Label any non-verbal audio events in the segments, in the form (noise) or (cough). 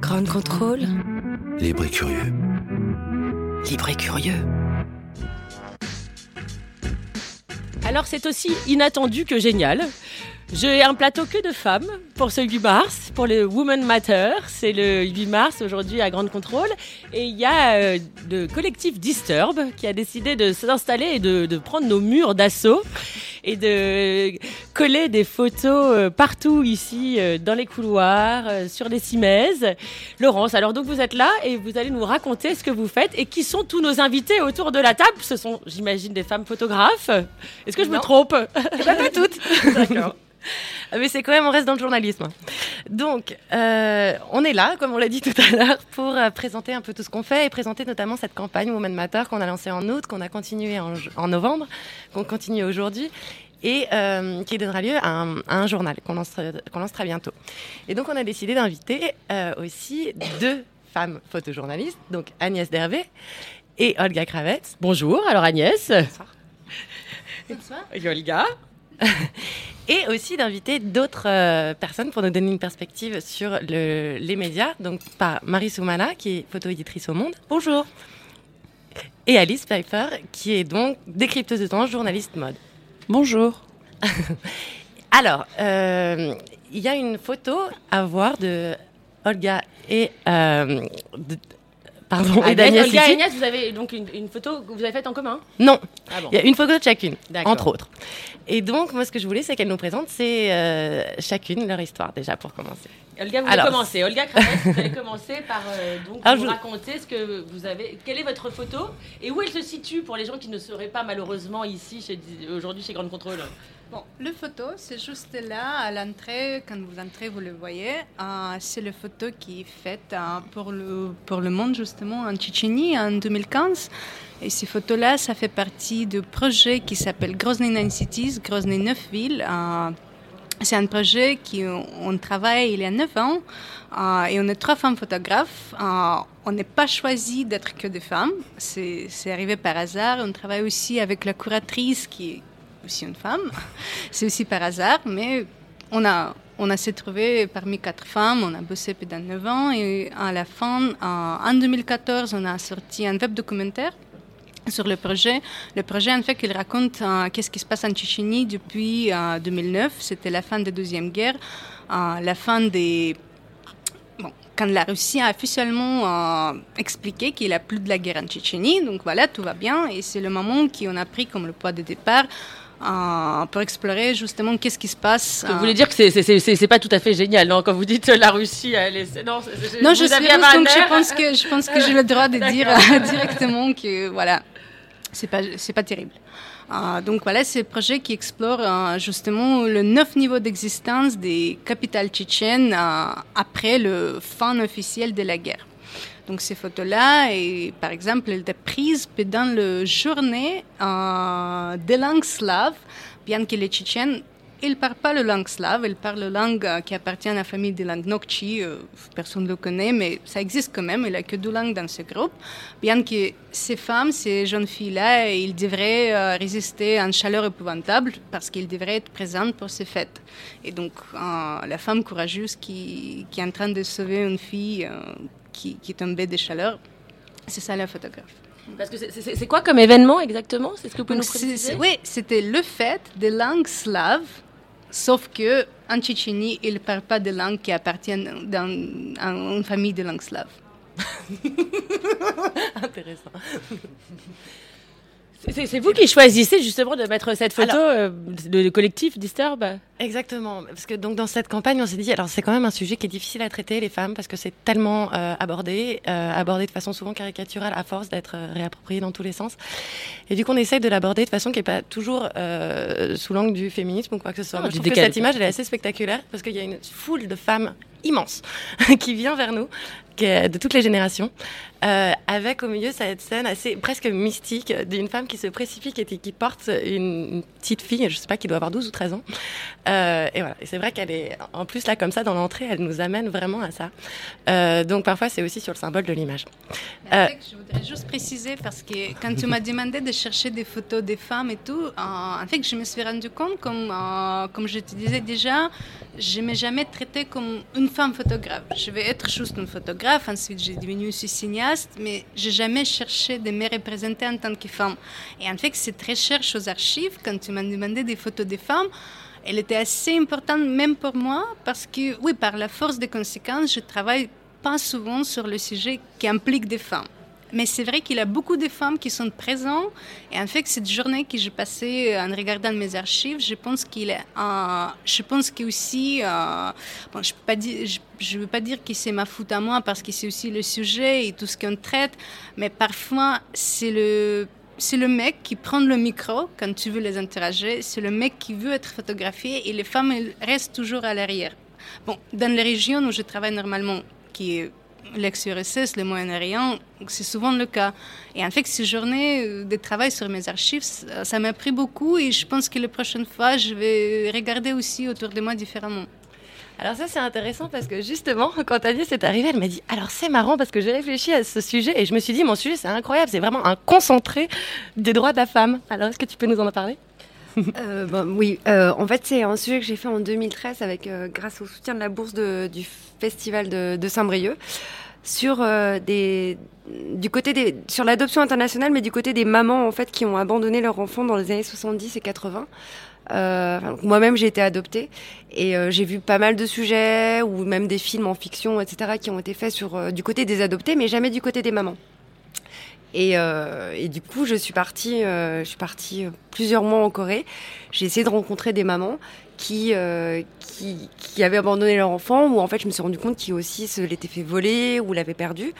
Grand contrôle. Libre et curieux. Libre et curieux. Alors c'est aussi inattendu que génial. J'ai un plateau que de femmes pour ce 8 mars, pour le Women Matter. C'est le 8 mars aujourd'hui à Grande Contrôle. Et il y a euh, le collectif Disturb qui a décidé de s'installer et de, de prendre nos murs d'assaut et de coller des photos euh, partout ici, euh, dans les couloirs, sur les cimaises. Laurence, alors donc vous êtes là et vous allez nous raconter ce que vous faites et qui sont tous nos invités autour de la table. Ce sont, j'imagine, des femmes photographes. Est-ce que je me trompe? Pas, pas toutes. (laughs) D'accord. Ah, Mais c'est quand même, on reste dans le journalisme. Donc, euh, on est là, comme on l'a dit tout à l'heure, pour euh, présenter un peu tout ce qu'on fait et présenter notamment cette campagne Women Matter qu'on a lancée en août, qu'on a continué en, en novembre, qu'on continue aujourd'hui et euh, qui donnera lieu à un, à un journal qu'on lance, qu'on lance très bientôt. Et donc, on a décidé d'inviter aussi deux femmes photojournalistes, donc Agnès Dervé et Olga Kravets. Bonjour, alors Agnès. Bonsoir. Et Olga. (laughs) et aussi d'inviter d'autres euh, personnes pour nous donner une perspective sur le- les médias. Donc, par Marie Soumana, qui est photo-éditrice au Monde. Bonjour. Et Alice Pfeiffer, qui est donc décrypteuse de temps, journaliste mode. Bonjour. (laughs) Alors, euh, il y a une photo à voir de Olga et. euh, de- pardon, et d'Agnès Olga et. Agnès, vous avez donc une, une photo que vous avez faite en commun Non, Ah bon. il y a une photo de chacune, entre autres. Et donc, moi, ce que je voulais, c'est qu'elles nous présentent, c'est euh, chacune leur histoire, déjà, pour commencer. Olga, vous Alors- allez commencer. Olga Kravets, vous (laughs) allez commencer par euh, donc Alors, nous je- raconter ce que vous avez. Quelle est votre photo et où elle se situe pour les gens qui ne seraient pas malheureusement ici aujourd'hui chez Grande Contrôle? Bon, le photo, c'est juste là à l'entrée. Quand vous entrez, vous le voyez. Euh, c'est la photo qui est faite euh, pour, le, pour le monde, justement, en Tchétchénie en 2015. Et ces photos-là, ça fait partie du projet qui s'appelle Grozny Nine Cities, Grozny 9 villes. Euh, c'est un projet qui on travaille il y a 9 ans et on est trois femmes photographes. On n'est pas choisi d'être que des femmes, c'est arrivé par hasard. On travaille aussi avec la curatrice qui aussi une femme. (laughs) C'est aussi par hasard, mais on a, on a s'est trouvé parmi quatre femmes, on a bossé pendant 9 ans et à la fin, euh, en 2014, on a sorti un web documentaire sur le projet. Le projet, en fait, il raconte euh, qu'est-ce qui se passe en Tchétchénie depuis euh, 2009. C'était la fin de la Deuxième Guerre, euh, la fin des... Bon, quand la Russie a officiellement euh, expliqué qu'il n'y a plus de la guerre en Tchétchénie, donc voilà, tout va bien. Et c'est le moment qu'on a pris comme le point de départ euh, pour explorer justement qu'est-ce qui se passe. Vous euh, voulez dire que c'est- pas tout à fait génial, non Quand vous dites euh, la Russie, elle est. Non, Non, je suis russe, donc je pense que je pense que j'ai le droit de dire euh, directement que voilà, c'est pas c'est pas terrible. Euh, donc voilà, c'est un projet qui explore euh, justement le neuf niveaux d'existence des capitales tchétchènes après le fin officiel de la guerre. Donc ces photos-là, par exemple, elles étaient prises pendant la journée euh, des langues slaves, bien que les Tchétchènes ils ne parlent pas la langue slave, ils parlent la langue euh, qui appartient à la famille des langues Nokchi. euh, personne ne le connaît, mais ça existe quand même. Il n'y a que deux langues dans ce groupe. Bien que ces femmes, ces jeunes filles-là, ils devraient euh, résister à une chaleur épouvantable parce qu'ils devraient être présentes pour ces fêtes. Et donc, la femme courageuse qui, est en train de sauver une fille qui, qui est tombée de chaleur, c'est ça la photographe. Parce que c'est- quoi comme événement exactement? C'est ce que vous pouvez Donc, nous préciser? oui, c'était le fait des langues slaves, sauf que en Tchétchénie, ils ne parlent pas de langues qui appartiennent dans, à une famille de langues slaves. (laughs) Intéressant. C'est vous qui choisissez justement de mettre cette photo, euh, le collectif Disturb Exactement, parce que donc dans cette campagne, on s'est dit, alors c'est quand même un sujet qui est difficile à traiter, les femmes, parce que c'est tellement euh, abordé, euh, abordé de façon souvent caricaturale, à force d'être réapproprié dans tous les sens. Et du coup, on essaye de l'aborder de façon qui n'est pas toujours sous l'angle du féminisme ou quoi que ce soit. Moi, je trouve que cette image, elle est assez spectaculaire, parce qu'il y a une foule de femmes immense (laughs) qui vient vers nous, de toutes les générations, euh, avec au milieu cette scène assez presque mystique d'une femme qui se précipite et qui porte une, petite fille, je sais pas, qui doit avoir 12 ou 13 ans. Euh, et voilà, et c'est vrai qu'elle est en plus là comme ça dans l'entrée, elle nous amène vraiment à ça. Euh, donc parfois c'est aussi sur le symbole de l'image. je voudrais juste préciser parce que quand tu m'as demandé de chercher des photos des femmes et tout, en fait je me suis rendu compte, comme, comme je te disais déjà, je m'ai jamais traité comme une femme photographe. Je vais être juste une photographe, ensuite j'ai devenu aussi cinéaste, mais j'ai jamais cherché de me représenter en tant que femme. Et en fait, c'est très cher aux archives. Quand tu m'as demandé des photos des femmes, elle était assez importante même pour moi parce que, oui, par la force des conséquences, je travaille pas souvent sur le sujet qui implique des femmes. Mais c'est vrai qu'il y a beaucoup de femmes qui sont présentes. Et en fait, cette journée que j'ai passée en regardant mes archives, je pense qu'il est un, je pense que aussi, euh, bon, je ne veux pas dire que c'est ma faute à moi parce que c'est aussi le sujet et tout ce qu'on traite, mais parfois c'est le c'est le mec qui prend le micro quand tu veux les interroger, c'est le mec qui veut être photographié et les femmes elles restent toujours à l'arrière. Bon, dans les régions où je travaille normalement, qui est l'ex-URSS, le Moyen-Orient, c'est souvent le cas. Et en fait, ces journées de travail sur mes archives, ça m'a pris beaucoup et je pense que la prochaine fois, je vais regarder aussi autour de moi différemment. Alors ça c'est intéressant parce que justement quand Agnès est arrivée, elle m'a dit alors c'est marrant parce que j'ai réfléchi à ce sujet et je me suis dit mon sujet c'est incroyable, c'est vraiment un concentré des droits de la femme. Alors est-ce que tu peux nous en parler? (laughs) euh, oui, euh, en fait, c'est un sujet que j'ai fait en 2013 avec, grâce au soutien de la bourse du festival de, Saint-Brieuc sur euh, des du côté des sur l'adoption internationale mais du côté des mamans en fait qui ont abandonné leur enfant dans les années 70 et 80 euh, moi-même j'ai été adoptée et euh, j'ai vu pas mal de sujets ou même des films en fiction etc qui ont été faits sur du côté des adoptés mais jamais du côté des mamans et, et du coup je suis partie je suis partie plusieurs mois en Corée j'ai essayé de rencontrer des mamans qui, euh, qui, qui, avaient abandonné leur enfant, ou en fait je me suis rendu compte qu'ils aussi se l'étaient fait voler ou l'avaient perdu.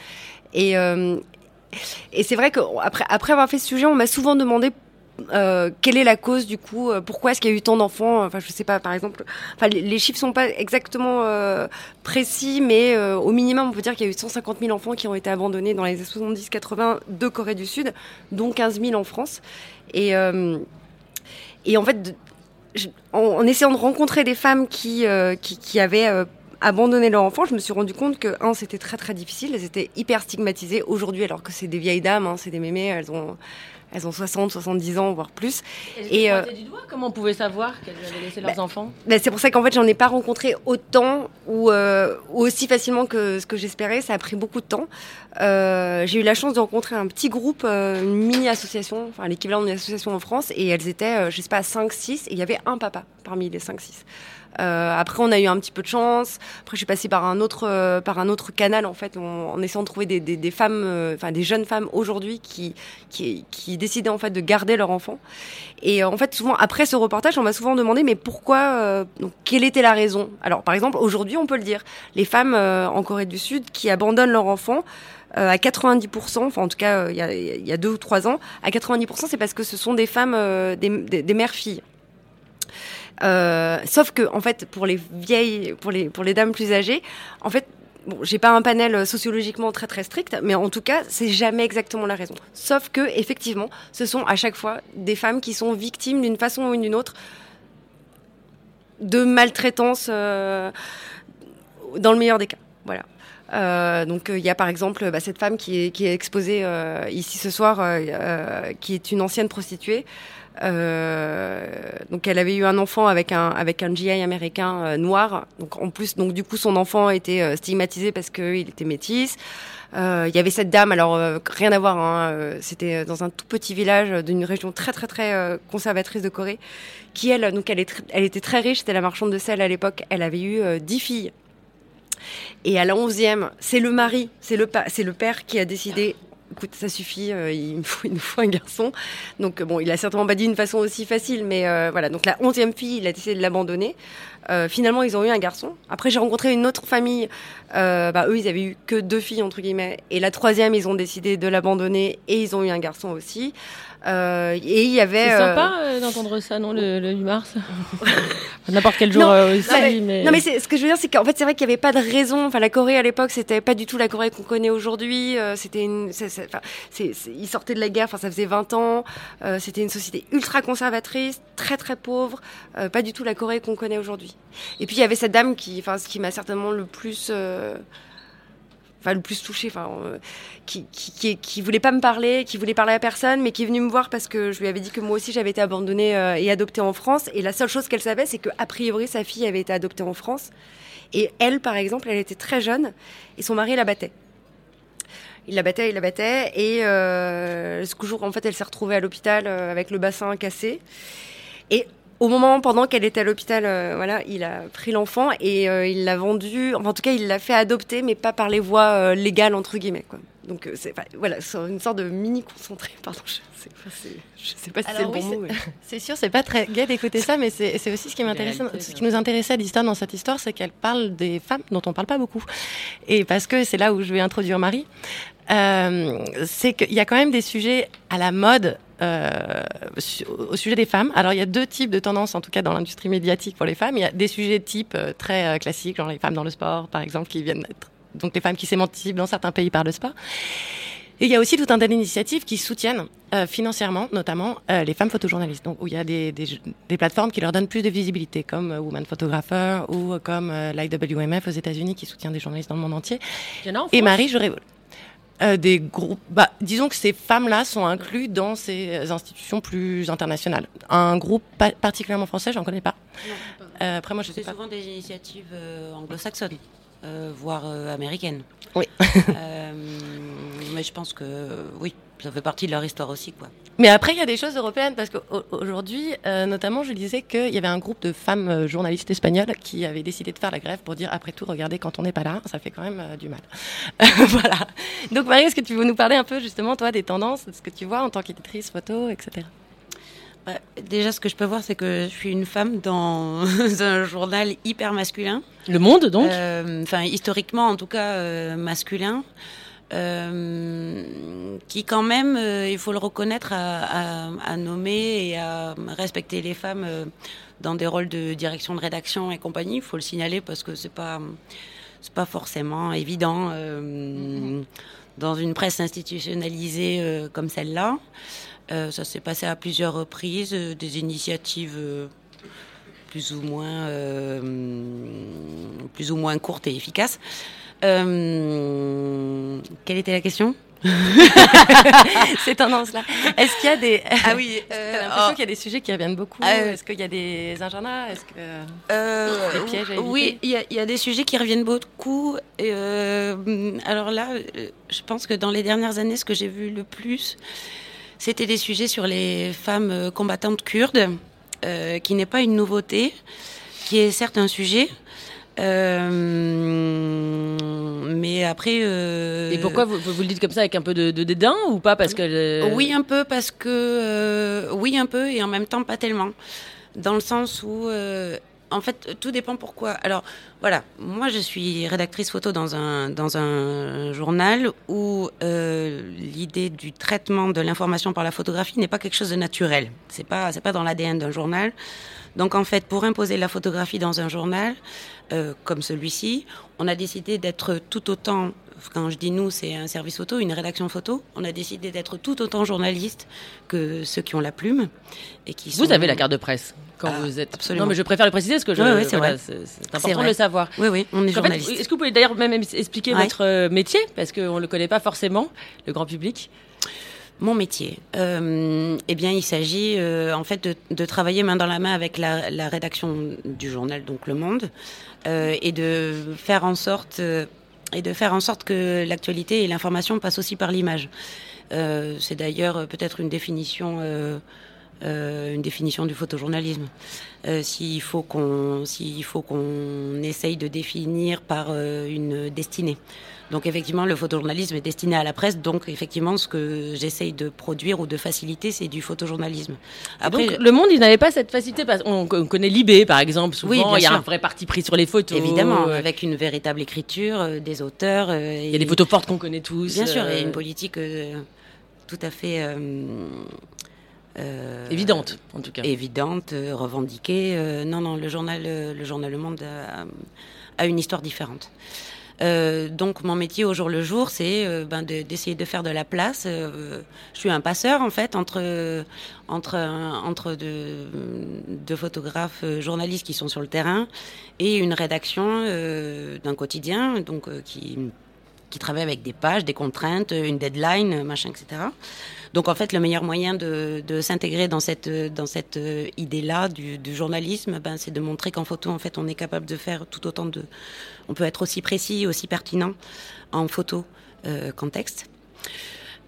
Et, euh, et c'est vrai qu'après après avoir fait ce sujet, on m'a souvent demandé euh, quelle est la cause du coup Pourquoi est-ce qu'il y a eu tant d'enfants Enfin, je sais pas. Par exemple, enfin, les, chiffres sont pas exactement précis, mais au minimum, on peut dire qu'il y a eu 150 000 enfants qui ont été abandonnés dans les années 70-80 de Corée du Sud, dont 15 000 en France. Et et en fait, en, essayant de rencontrer des femmes qui, euh, qui, avaient euh, abandonné leur enfant, je me suis rendu compte que, un, c'était très très difficile, elles étaient hyper stigmatisées aujourd'hui, alors que c'est des vieilles dames, hein, c'est des mémés, elles ont elles ont 60, 70 ans, voire plus. Et, euh, du doigt Comment on pouvait savoir qu'elles avaient laissé leurs bah, enfants? bah, C'est pour ça qu'en fait, j'en ai pas rencontré autant ou, euh, aussi facilement que ce que j'espérais. Ça a pris beaucoup de temps. Euh, j'ai eu la chance de rencontrer un petit groupe, une mini-association, enfin l'équivalent d'une association en France, et elles étaient, je sais pas, 5, 6, et il y avait un papa parmi les 5, 6. Euh, après, on a eu un petit peu de chance. Après, je suis passée par un autre, euh, par un autre canal, en fait, en, essayant de trouver des, des, des femmes, euh, enfin des jeunes femmes aujourd'hui qui, qui, qui, décidaient en fait de garder leur enfant. Et en fait, souvent après ce reportage, on m'a souvent demandé, mais pourquoi donc, Quelle était la raison? Alors, par exemple, aujourd'hui, on peut le dire, les femmes en Corée du Sud qui abandonnent leur enfant. à 90%, enfin en tout cas il y, a, il y a deux ou trois ans, à 90% c'est parce que ce sont des femmes, des, des, des mères-filles. Euh, sauf que, en fait, pour les vieilles, pour les, pour les dames plus âgées, en fait, bon, j'ai pas un panel sociologiquement très très strict, mais en tout cas, c'est jamais exactement la raison. Sauf que, effectivement, ce sont à chaque fois des femmes qui sont victimes d'une façon ou d'une autre de maltraitance, euh, dans le meilleur des cas. Voilà. Euh, donc il y a par exemple bah, cette femme qui est, qui est exposée euh, ici ce soir, euh, qui est une ancienne prostituée. Euh, donc elle avait eu un enfant avec un avec un GI américain euh, noir. Donc en plus donc du coup son enfant était euh, stigmatisé parce qu'il était métis. Il y avait cette dame, alors rien à voir, hein, c'était dans un tout petit village d'une région très très très conservatrice de Corée, qui elle, donc elle, est elle était très riche, c'était la marchande de sel à l'époque, elle avait eu dix filles. Et à la onzième, c'est le mari, c'est le, c'est le père qui a décidé écoute, ça suffit, euh, il, me faut, (laughs) il nous faut un garçon. Donc bon, il a certainement pas dit d'une façon aussi facile, mais voilà. Donc la onzième fille, il a décidé de l'abandonner. finalement, ils ont eu un garçon. Après, j'ai rencontré une autre famille. bah, eux, ils avaient eu que deux filles entre guillemets, et la troisième, ils ont décidé de l'abandonner et ils ont eu un garçon aussi. Euh, et il y avait. C'est sympa euh, euh, d'entendre ça, non, le, 8 mars (laughs) N'importe quel jour aussi. Non, mais, non, mais ce que je veux dire, c'est qu'en fait, c'est vrai qu'il n'y avait pas de raison. Enfin, la Corée à l'époque, c'était pas du tout la Corée qu'on connaît aujourd'hui. c'était une. Ils sortaient de la guerre, enfin, ça faisait 20 ans. c'était une société ultra conservatrice, très très pauvre. pas du tout la Corée qu'on connaît aujourd'hui. Et puis, il y avait cette dame qui, enfin, ce qui m'a certainement le plus enfin le plus touché, enfin, euh, qui, qui, qui, voulait pas me parler, qui voulait parler à personne, mais qui est venue me voir parce que je lui avais dit que moi aussi j'avais été abandonnée euh, et adoptée en France. Et la seule chose qu'elle savait, c'est qu'a priori sa fille avait été adoptée en France. Et elle, par exemple, elle était très jeune et son mari la battait. Il la battait, il la battait. Et euh, ce jour, en fait, elle s'est retrouvée à l'hôpital euh, avec le bassin cassé. Et au moment pendant qu'elle était à l'hôpital, euh, voilà, il a pris l'enfant et euh, il l'a vendu. en tout cas, il l'a fait adopter, mais pas par les voies euh, légales entre guillemets. Quoi. Donc c'est voilà, une sorte de mini concentré. (laughs) Pardon, je sais sais pas si c'est le bon mot. (laughs) C'est sûr, c'est pas très gai d'écouter ça, mais c'est aussi ce qui m'intéresse, ce qui nous intéressait à l'histoire dans cette histoire, c'est qu'elle parle des femmes dont on parle pas beaucoup. Et parce que c'est là où je vais introduire Marie. C'est qu'il y a quand même des sujets à la mode euh, au sujet des femmes. Alors il y a deux types de tendances, en tout cas dans l'industrie médiatique pour les femmes. Il y a des sujets type euh, très euh, classiques, genre les femmes dans le sport, par exemple, qui viennent être donc les femmes qui s'émancipent dans certains pays par le sport. Et il y a aussi tout un tas d'initiatives qui soutiennent financièrement, notamment les femmes photojournalistes. Donc où il y a des, des, des, plateformes qui leur donnent plus de visibilité, comme Woman Photographer ou comme l'IWMF aux États-Unis qui soutient des journalistes dans le monde entier. Et Marie, j'aurais euh, des groupes. Bah, disons que ces femmes-là sont incluses dans ces institutions plus internationales. Un groupe particulièrement français, j'en connais pas. Euh, après, moi, je sais souvent des initiatives euh, anglo-saxonnes, voire américaines. Oui. (laughs) mais je pense que oui, ça fait partie de leur histoire aussi, quoi. Mais après, il y a des choses européennes parce qu'aujourd'hui, euh, notamment, je disais qu'il y avait un groupe de femmes euh, journalistes espagnoles qui avaient décidé de faire la grève pour dire après tout, regardez, quand on n'est pas là, ça fait quand même euh, du mal. (laughs) voilà. Donc, Marie, est-ce que tu veux nous parler un peu justement, toi, des tendances, de ce que tu vois en tant qu'éditrice photo, etc. Bah, déjà, ce que je peux voir, c'est que je suis une femme dans (laughs) un journal hyper masculin. Le Monde, donc? Enfin, historiquement, en tout cas, masculin. Euh, qui quand même, euh, il faut le reconnaître, à, nommer et à respecter les femmes euh, dans des rôles de direction de rédaction et compagnie. Il faut le signaler parce que c'est pas c'est pas forcément évident dans une presse institutionnalisée comme celle-là. ça s'est passé à plusieurs reprises, des initiatives plus ou moins plus ou moins courtes et efficaces. Euh, quelle était la question (laughs) ces tendances-là. Est-ce qu'il y a des. Ah oui. (laughs) Euh, l'impression oh. qu'il y a des sujets qui reviennent beaucoup euh, Est-ce qu'il y a des agendas? Est-ce que. Euh, des pièges Oui, il y, a des sujets qui reviennent beaucoup. alors là, je pense que dans les dernières années, ce que j'ai vu le plus, c'était des sujets sur les femmes combattantes kurdes, qui n'est pas une nouveauté, qui est certes un sujet. Euh, mais après. Euh, Et pourquoi vous, vous, le dites comme ça avec un peu de, dédain ou pas parce que Oui, un peu parce que euh, oui, un peu et en même temps pas tellement, dans le sens où. en fait, tout dépend pourquoi. Alors, voilà, moi je suis rédactrice photo dans un, dans un journal où l'idée du traitement de l'information par la photographie n'est pas quelque chose de naturel. C'est pas, c'est pas dans l'ADN d'un journal. Donc en fait, pour imposer la photographie dans un journal euh, comme celui-ci, on a décidé d'être tout autant, quand je dis nous, c'est un service photo, une rédaction photo, on a décidé d'être tout autant journaliste que ceux qui ont la plume. Et qui vous avez la carte de presse quand ah, vous êtes. Absolument. Non, mais je préfère le préciser parce que je. Oui, c'est vrai. C'est important de le savoir. Oui, oui, on est journaliste. Est-ce que vous pouvez d'ailleurs même expliquer votre euh, métier? Parce qu'on ne le connaît pas forcément, le grand public mon métier euh, Eh bien, il s'agit euh, en fait de, de, travailler main dans la main avec la, la rédaction du journal, donc Le Monde, euh, et de faire en sorte euh, et de faire en sorte que l'actualité et l'information passent aussi par l'image. Euh, c'est d'ailleurs peut-être une définition euh, une définition du photojournalisme. Euh, s'il faut qu'on qu'on essaye de définir par euh, une destinée. Donc effectivement, le photojournalisme est destiné à la presse. Donc effectivement, ce que j'essaye de produire ou de faciliter, c'est du photojournalisme. Après, donc, le monde, il n'avait pas cette facilité. Parce on, on connaît Libé, par exemple. Souvent, Oui, il y a sûr. un vrai parti pris sur les photos. Évidemment, avec une véritable écriture, des auteurs. Il y a des photos fortes qu'on connaît tous. Bien sûr, et une politique tout à fait Évidente, en tout cas. évidente, euh, revendiquée. Euh, non, non, le journal, euh, le journal Le Monde a, a une histoire différente. Euh, donc mon métier au jour le jour, c'est euh, ben, de- d'essayer de faire de la place. Euh, je suis un passeur en fait entre entre entre deux, deux photographes euh, journalistes qui sont sur le terrain et une rédaction euh, d'un quotidien donc euh, qui qui travaille avec des pages, des contraintes, une deadline, machin, etc. Donc en fait, le meilleur moyen de, s'intégrer dans cette euh, idée-là du, du journalisme, ben, c'est de montrer qu'en photo, en fait, on est capable de faire tout autant de, on peut être aussi précis, aussi pertinent en photo euh, qu'en texte.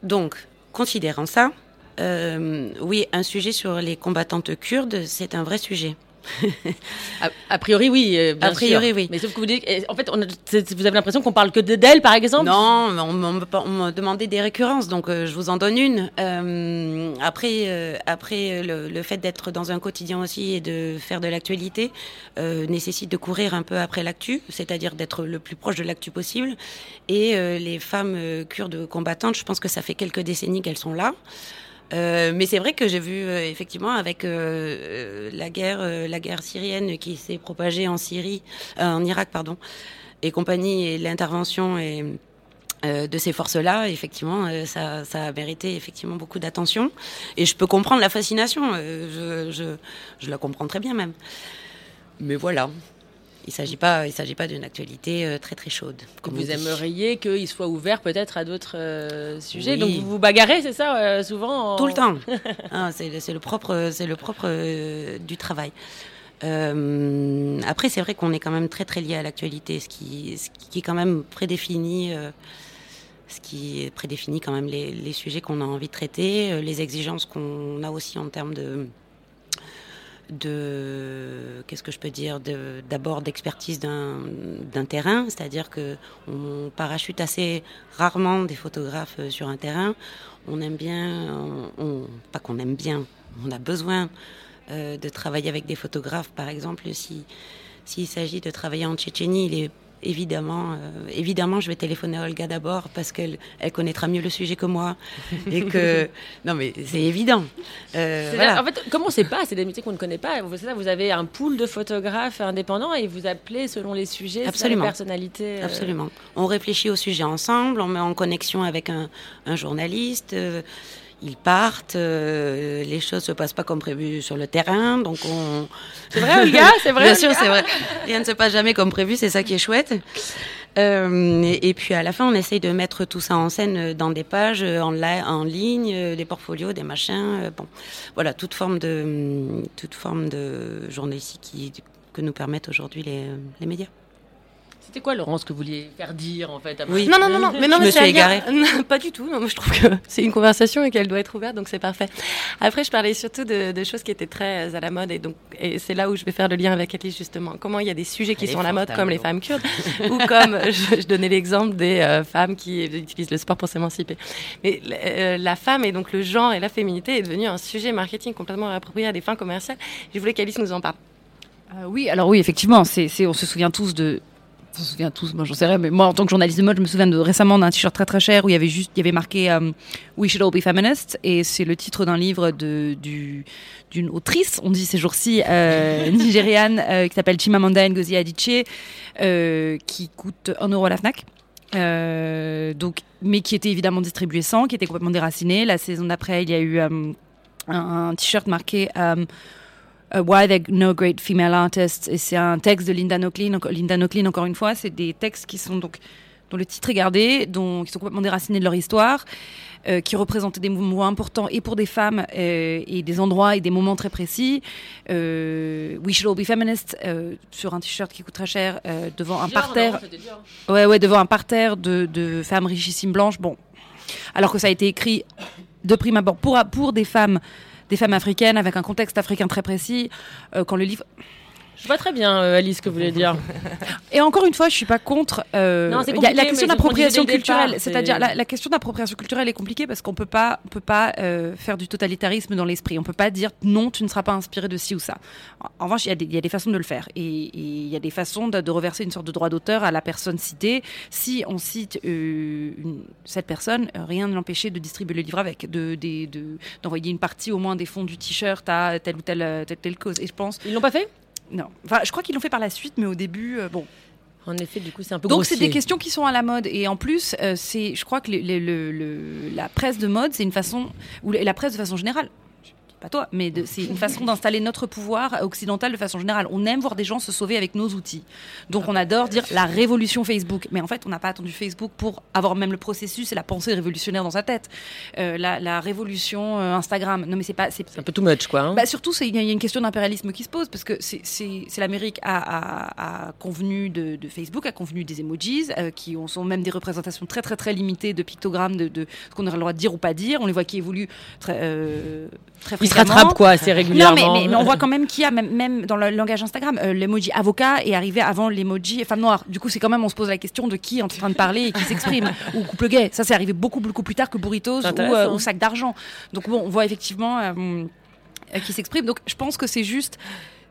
Donc, considérant ça, euh, oui, un sujet sur les combattantes kurdes, c'est un vrai sujet. A, a priori, oui. euh, bien A priori, sûr. oui. Mais sauf que vous dites, eh, en fait, on a- vous avez l'impression qu'on parle que de- d'elle, par exemple? Non, on, m'a- on demandé des récurrences, donc euh, je vous en donne une. Euh, après, après le, le fait d'être dans un quotidien aussi et de faire de l'actualité nécessite de courir un peu après l'actu, c'est-à-dire d'être le plus proche de l'actu possible. Et les femmes kurdes combattantes, je pense que ça fait quelques décennies qu'elles sont là. Euh, mais c'est vrai que j'ai vu euh, effectivement avec euh, euh, la guerre, euh, la guerre syrienne qui s'est propagée en Syrie, en Irak pardon, et compagnie et l'intervention et de ces forces-là, effectivement, ça, ça a mérité effectivement beaucoup d'attention. Et je peux comprendre la fascination. je, je, je la comprends très bien même. Mais voilà. Il s'agit pas, il s'agit pas d'une actualité euh, très très chaude. comme vous aimeriez qu'il soit ouvert peut-être à d'autres euh, sujets? Oui. Donc vous vous bagarrez, c'est ça, euh, souvent en- Tout le temps. (laughs) Ah, c'est le propre, c'est le propre euh, du travail. Après, c'est vrai qu'on est quand même très très lié à l'actualité, ce qui, ce qui quand même prédéfini, euh, ce qui prédéfinit quand même les, les sujets qu'on a envie de traiter, les exigences qu'on a aussi en termes de de qu'est-ce que je peux dire d'abord d'expertise d'un terrain c'est-à-dire que on parachute assez rarement des photographes euh, sur un terrain. On aime bien pas qu'on aime bien on a besoin euh, de travailler avec des photographes. Par exemple si s'il s'agit de travailler en Tchétchénie il est évidemment euh, évidemment je vais téléphoner à Olga d'abord parce qu'elle elle connaîtra mieux le sujet que moi (laughs) et que non mais c'est évident Euh, C'est voilà. là- En fait, comme on ne sait pas, c'est des métiers qu'on ne connaît pas. Vous, ça, vous avez un pool de photographes indépendants et vous appelez selon les sujets, selon Absolument. les personnalités. euh, Absolument. On réfléchit au sujet ensemble, on met en connexion avec un, un journaliste. Euh, ils partent, euh, les choses se passent pas comme prévu sur le terrain, donc on. C'est vrai, Olga C'est vrai Bien sûr, c'est vrai. Rien ne se passe jamais comme prévu, c'est ça qui est chouette. Euh, et, et puis à la fin, on essaye de mettre tout ça en scène dans des pages, euh, en, li- en ligne, euh, des portfolios, des machins. euh, bon, voilà, toute forme de toute forme de journalistique qui, que nous permettent aujourd'hui les, les médias. C'était quoi, Laurence, que vous vouliez faire dire, en fait à Oui. Non, non, non, non, mais non, Je mais me suis égarée. (laughs) Non, pas du tout. Non, moi, je trouve que (laughs) c'est une conversation et qu'elle doit être ouverte, donc c'est parfait. Après, je parlais surtout de, de choses qui étaient très à la mode, et donc et c'est là où je vais faire le lien avec Alice justement. Comment il y a des sujets qui Elle sont à la mode, comme les femmes kurdes, (laughs) ou comme je, je donnais l'exemple des euh, femmes qui utilisent le sport pour s'émanciper. Mais euh, la femme et donc le genre et la féminité est devenu un sujet marketing complètement approprié à des fins commerciales. Je voulais qu'Alice nous en parle. Euh, oui, alors oui, effectivement, c'est, c'est- on se souvient tous de. On se souvient tous, moi j'en sais rien, mais moi en tant que journaliste de mode, je me souviens de récemment d'un t-shirt très très cher où il y avait juste, il y avait marqué euh, We should all be feminists et c'est le titre d'un livre de, du, d'une autrice, on dit ces jours-ci, euh, (laughs) nigériane, euh, qui s'appelle Chimamanda Ngozi Adichie, qui coûte 1 euro à la Fnac. Donc, mais qui était évidemment distribué sans, qui était complètement déraciné. La saison d'après, il y a eu un, un t-shirt marqué Uh, Why There Are No Great Female Artists et c'est un texte de Linda Nochlin. Linda Nochlin, encore une fois, c'est des textes qui sont donc dont le titre est gardé, dont qui sont complètement déracinés de leur histoire, euh, qui représentaient des mouvements importants et pour des femmes euh, et des endroits et des moments très précis. Euh, We Should All Be Feminists euh, sur un t-shirt qui coûte très cher euh, devant un parterre. Ouais, ouais, devant un parterre de, de femmes richissimes blanches. Bon, alors que ça a été écrit de prime abord pour, pour des femmes des femmes africaines avec un contexte africain très précis. Euh, quand le livre, Je vois très bien, euh, Alice, ce que vous voulez dire. (laughs) Et encore une fois, je suis pas contre. euh, Non, y a la question d'appropriation culturelle, c'est- c'est-à-dire la, la question d'appropriation culturelle est compliquée parce qu'on peut pas, on peut pas euh, faire du totalitarisme dans l'esprit. On peut pas dire non, tu ne seras pas inspiré de ci ou ça. En, en revanche, il y, a des- il y a des façons de le faire et il y a des façons de, de reverser une sorte de droit d'auteur à la personne citée. Si on cite euh, une- cette personne, rien ne l'empêchait de distribuer le livre avec, de des- de- d'envoyer une partie au moins des fonds du t-shirt à telle ou telle, telle, telle cause. Et je pense, Ils l'ont pas fait? Non, enfin, je crois qu'ils l'ont fait par la suite, mais au début, euh, bon. En effet, du coup, c'est un peu Donc c'est des questions qui sont à la mode. Et en plus euh, c'est je crois que le- le- le- le- la presse de mode c'est une façon ou la presse de façon générale pas toi mais c'est une façon d'installer notre pouvoir occidental de façon générale on aime voir des gens se sauver avec nos outils donc on adore dire la révolution Facebook mais en fait on n'a pas attendu Facebook pour avoir même le processus et la pensée révolutionnaire dans sa tête Euh, la, la révolution euh, Instagram non mais c'est pas c'est un peu too much, quoi. hein. bah, surtout, c'est- il y, a il y a une question d'impérialisme qui se pose parce que c'est- l'Amérique a, a- a convenu de, de Facebook, a convenu des emojis euh, qui ont, sont même des représentations très très très limitées de pictogrammes de, de ce qu'on aurait le droit de dire ou pas dire. On les voit qui évoluent très euh, très Ils se rattrapent, quoi, assez Non, régulièrement. mais, mais, mais on voit quand même qu'il y a, même, même dans le langage Instagram, euh, l'emoji avocat est arrivé avant l'emoji femme noire. Du coup, c'est quand même, on se pose la question de qui est en train de parler et qui s'exprime. (laughs) ou couple gay. Ça, c'est arrivé beaucoup, beaucoup plus tard que burritos ou, euh, ou sac d'argent. Donc bon, on voit effectivement euh, euh, qui s'exprime. Donc je pense que c'est juste.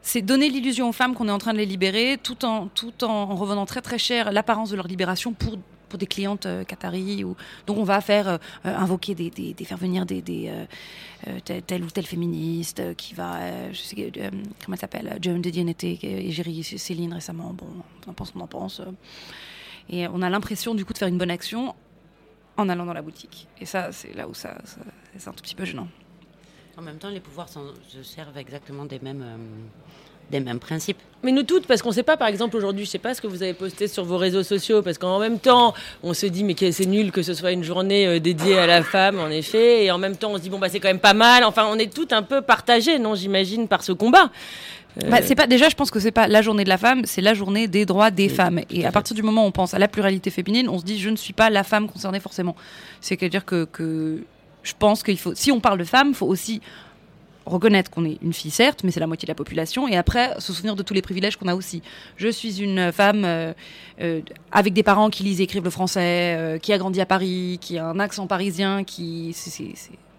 C'est donner l'illusion aux femmes qu'on est en train de les libérer, tout en, tout en, en revendant très très cher l'apparence de leur libération pour, pour des clientes euh, qataries. Ou... Donc on va faire euh, invoquer des, des, faire venir des, des euh, euh, tel, ou tel féministe qui va, je sais, comment elle s'appelle, Joan de Dienete et Géry Céline récemment. Bon, on en pense, on en pense. Et on a l'impression du coup de faire une bonne action en allant dans la boutique. Et ça, c'est là où ça, c'est un tout petit peu gênant. En même temps, les pouvoirs se servent exactement des mêmes, des mêmes principes. Mais nous toutes, parce qu'on ne sait pas, par exemple, aujourd'hui, je ne sais pas ce que vous avez posté sur vos réseaux sociaux, parce qu'en même temps, on se dit, mais c'est nul que ce soit une journée euh, dédiée à la femme, en effet, et en même temps, on se dit, bon, bah, c'est quand même pas mal. Enfin, on est toutes un peu partagées, non, j'imagine, par ce combat. Euh, Bah, c'est pas déjà, je pense que c'est pas la journée de la femme, c'est la journée des droits des Oui, femmes. Et à partir du moment où on pense à la pluralité féminine, on se dit je ne suis pas la femme concernée forcément. C'est à dire que, que je pense qu'il faut, si on parle de femmes, il faut aussi reconnaître qu'on est une fille certes, mais c'est la moitié de la population, et après se souvenir de tous les privilèges qu'on a aussi. Je suis une femme euh, euh, avec des parents qui lisent et écrivent le français, euh, qui a grandi à Paris, qui a un accent parisien, qui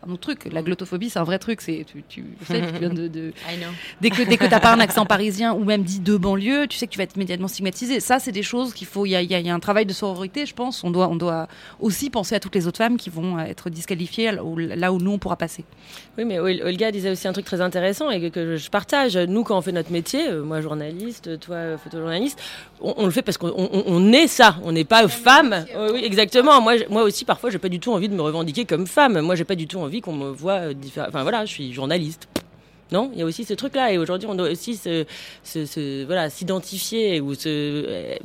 un autre truc. La glottophobie, c'est un vrai truc. C'est tu, tu sais, tu viens de- de (laughs) I know. Dès que, dès que t'as pas un accent parisien ou même dit de banlieue, tu sais que tu vas être immédiatement stigmatisé. Ça, c'est des choses qu'il faut. Il y a, il y a- y a un travail de sororité, je pense. On doit, on doit aussi penser à toutes les autres femmes qui vont euh, être disqualifiées là où, là où nous on pourra passer. Oui, mais Ol- Olga disait aussi un truc très intéressant et que, que je partage. Nous, quand on fait notre métier, euh, moi journaliste, toi euh, photojournaliste, on, on le fait parce qu'on on, on est ça. On n'est pas femme. Oui, oui, exactement. Moi, moi aussi, parfois, j'ai pas du tout envie de me revendiquer comme femme. Moi, j'ai pas du tout envie qu'on me voit euh, différent. Enfin voilà, je suis journaliste. Non, il y a aussi ce truc-là. Et aujourd'hui, on doit aussi se, voilà, s'identifier ou se. euh,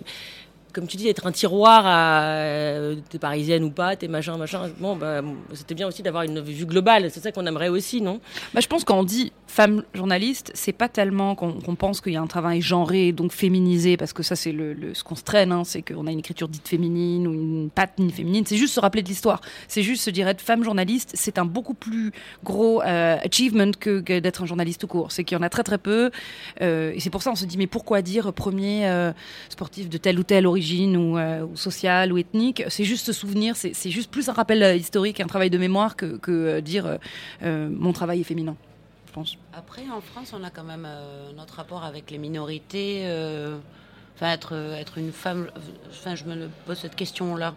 comme tu dis, être un tiroir à euh, t'es parisienne ou pas, t'es machin, machin. Bon, bah, c'était bien aussi d'avoir une vue globale. C'est ça qu'on aimerait aussi, non? Bah, je pense quand on dit femme journaliste, c'est pas tellement qu'on pense qu'il y a un travail genré, donc féminisé, parce que ça c'est le, ce qu'on se traîne, hein, c'est qu'on a une écriture dite féminine ou une patte ni féminine. C'est juste se rappeler de l'histoire. C'est juste se dire être femme journaliste, c'est un beaucoup plus gros euh, achievement que, d'être un journaliste tout court. C'est qu'il y en a très très peu, euh, et c'est pour ça on se dit mais pourquoi dire premier euh, sportif de telle ou telle origine ou, sociale ou ethnique? C'est juste se souvenir, c'est juste plus un rappel historique, un travail de mémoire que, dire mon travail est féminin. Après, en France, on a quand même euh, notre rapport avec les minorités. euh, Enfin, être, être une femme. Enfin, je me pose cette question-là.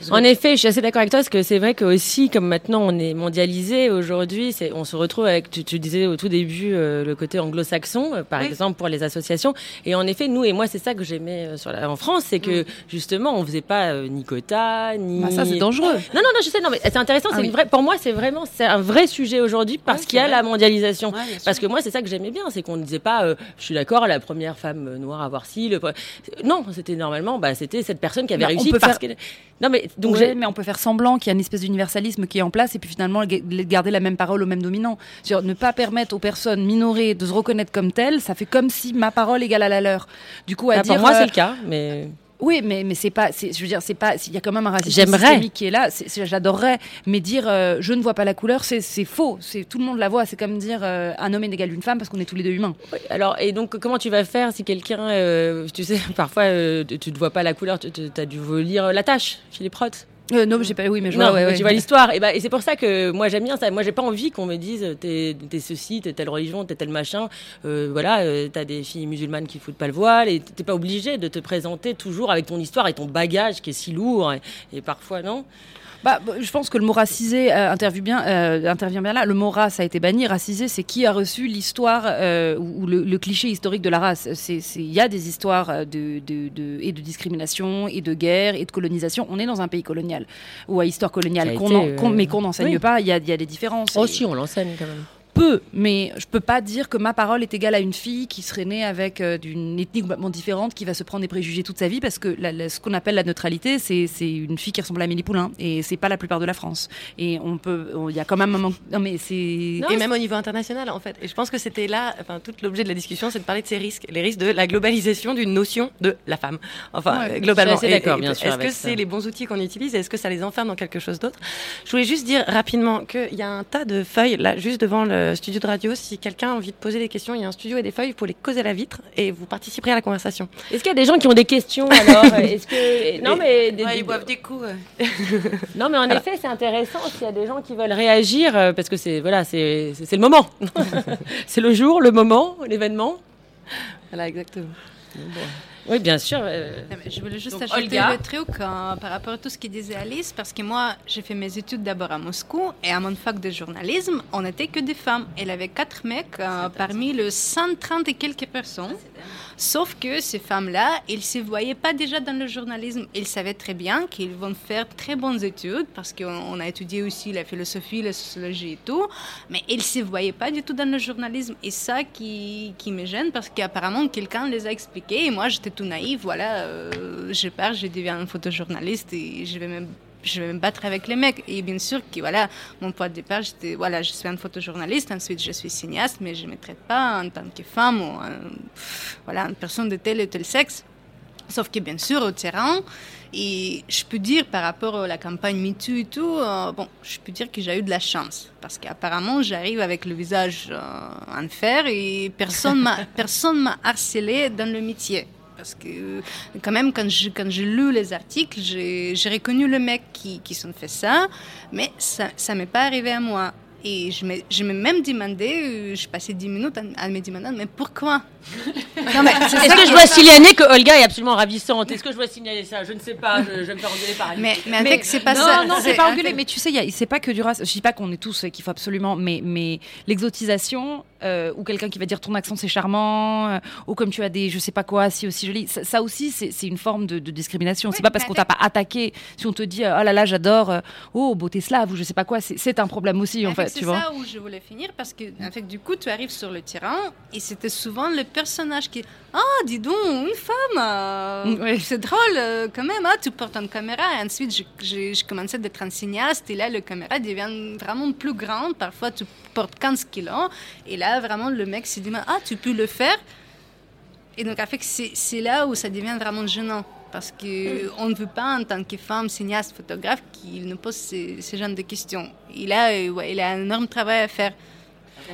Que- En effet, je suis assez d'accord avec toi parce que c'est vrai que aussi, comme maintenant on est mondialisé aujourd'hui, c'est on se retrouve avec, tu, tu disais au tout début euh, le côté anglo-saxon, euh, par Oui. exemple pour les associations. Et en effet, nous et moi, c'est ça que j'aimais euh, sur la- en France, c'est que justement, on faisait pas euh, ni quota ni. Bah, ça c'est dangereux. Non, non, non, je sais, non, mais c'est intéressant. Ah c'est oui. une vraie, pour moi, c'est vraiment, c'est un vrai sujet aujourd'hui parce Ouais, qu'il y a la mondialisation. Ouais. Parce que moi, c'est ça que j'aimais bien, c'est qu'on ne disait pas, euh, je suis d'accord, la première femme euh, noire à avoir ci. Le... Non, c'était normalement, bah, c'était cette personne qui avait Non, on réussi peut parce faire- qu'elle. Non, mais donc mais on peut faire semblant qu'il y a une espèce d'universalisme qui est en place et puis finalement ga- garder la même parole au même dominant. C'est-à-dire ne pas permettre aux personnes minorées de se reconnaître comme telles, ça fait comme si ma parole égale à la leur. Du coup, à Ah, dire pour moi, euh, c'est le cas, mais Oui, mais, mais c'est pas. c'est- Je veux dire, c'est pas. Il y a quand même un racisme J'aimerais. systémique qui est là. c'est- c'est- J'adorerais. Mais dire euh, je ne vois pas la couleur, c'est c'est faux. C'est tout le monde la voit. C'est comme dire euh, un homme est égal d'une femme parce qu'on est tous les deux humains. Oui, Alors, et donc, comment tu vas faire si quelqu'un, euh, tu sais, (laughs) parfois, euh, tu tu ne vois pas la couleur, tu as dû lire La Tâche, Philippe Roth Euh, non, mais j'ai pas. Oui, mais je non, vois. ouais, mais ouais. tu vois l'histoire. Et, bah, et c'est pour ça que moi j'aime bien ça. Moi j'ai pas envie qu'on me dise euh, t'es ceci, t'es telle religion, t'es tel machin. Euh, voilà, euh, t'as des filles musulmanes qui foutent pas le voile et t'es pas obligé de te présenter toujours avec ton histoire et ton bagage qui est si lourd. Et, et parfois non? Bah, bah, je pense que le mot racisé euh, intervient, bien, euh, intervient bien là. Le mot race a été banni. Racisé, c'est qui a reçu l'histoire euh, ou ou le, le cliché historique de la race. Il y a des histoires de, de, de- et de discrimination, et de guerre, et de colonisation. On est dans un pays colonial, ou à histoire coloniale, en- mais qu'on n'enseigne oui. pas. Il y a, il y a des différences. Oh Et- on l'enseigne quand même. Peu, mais je peux pas dire que ma parole est égale à une fille qui serait née avec euh, d'une ethnie complètement différente, qui va se prendre des préjugés toute sa vie, parce que la- la- ce qu'on appelle la neutralité, c'est c'est une fille qui ressemble à Amélie Poulain, et c'est pas la plupart de la France. Et on peut, on- il y a quand même un manque. Non mais c'est. et même au niveau international, en fait. Et je pense que c'était là, enfin, tout l'objet de la discussion, c'est de parler de ces risques, les risques de la globalisation d'une notion de la femme. Enfin, Ouais, globalement. d'accord, bien sûr, Est-ce que c'est les bons outils qu'on utilise Est-ce que ça les enferme dans quelque chose d'autre? Je voulais juste dire rapidement qu'il y a un tas de feuilles là, juste devant le studio de radio. Si quelqu'un a envie de poser des questions, il y a un studio et des feuilles, vous pouvez les causer à la vitre et vous participerez à la conversation. Est-ce qu'il y a des gens qui ont des questions alors? (laughs) Est-ce que non mais des- Ouais, des- ils boivent des coups. (laughs) non mais en effet c'est intéressant s'il y a des gens qui veulent réagir euh, parce que c'est voilà c'est c'est c'est le moment (laughs) c'est le jour le moment l'événement Voilà, exactement. Oui bien sûr euh, Je voulais juste Donc, ajouter Olga. le truc euh, par rapport à tout ce que disait Alice, parce que moi, j'ai fait mes études d'abord à Moscou, et à mon fac de journalisme, on n'était que des femmes. Il y avait quatre mecs euh, parmi les 130 et quelques personnes. Sauf que ces femmes-là, ils ne se voyaient pas déjà dans le journalisme. Ils savaient très bien qu'ils vont faire très bonnes études, parce qu'on on a étudié aussi la philosophie, la sociologie et tout, mais ils ne se voyaient pas du tout dans le journalisme. Et ça qui, qui me gêne, parce qu'apparemment, quelqu'un les a expliqués, et moi, j'étais tout naïf, voilà, euh, je pars, je deviens photojournaliste, et je vais même je vais me battre avec les mecs. Et bien sûr que voilà, mon point de départ, j'étais voilà, je suis un photojournaliste, ensuite je suis cinéaste, mais je ne me traite pas en tant que femme ou un- voilà, une personne de tel et tel sexe. Sauf que bien sûr, au terrain, et je peux dire par rapport à la campagne MeToo et tout, euh, bon, je peux dire que j'ai eu de la chance. Parce qu'apparemment, j'arrive avec le visage euh, en fer et personne (laughs) personne m'a harcelé dans le métier. Parce que quand même, quand je- quand j'ai lu les articles, j'ai j'ai reconnu le mec qui, qui s'en fait ça, mais ça ne m'est pas arrivé à moi. Et je me, je me même demandé, euh, je passais 10 minutes à, à me demander, mais pourquoi? (laughs) Non, mais c'est est-ce ça que je dois signaler que Olga est absolument ravissante? Est-ce que je dois signaler ça? Je ne sais pas je, je vais me faire engueuler par elle Mais, mais fait, c'est pas non, ça. non, c'est- c'est pas en engueulé, fait- mais tu sais, c'est pas que du race. Je dis pas qu'on est tous, euh, qu'il faut absolument, mais, mais l'exotisation, euh, ou quelqu'un qui va dire ton accent c'est charmant, euh, ou comme tu as des, je sais pas quoi, si aussi joli, ça, ça aussi c'est une forme de, de discrimination. Oui, c'est pas parce qu'on t'a pas attaqué, si on te dit, euh, oh là là, j'adore, euh, oh, beauté slave, ou je sais pas quoi, c'est- un problème aussi, en fait, c'est vois. ça où je voulais finir parce que, en fait, du coup, tu arrives sur le terrain et c'était souvent le personnage qui Ah, dis donc, une femme Mm, oui. C'est drôle quand même, ah, tu portes une caméra. Et ensuite, je, je, je commençais d'être un cinéaste et là, le caméra devient vraiment plus grand. Parfois, tu portes 15 kilos et là, vraiment, le mec se dit Ah, tu peux le faire Et donc, en fait, c'est là où ça devient vraiment gênant. Parce qu'on ne veut pas, en tant que femme, cinéaste, photographe, qu'il nous pose ces, ces genres de questions. Il a, euh, ouais, il a un énorme travail à faire.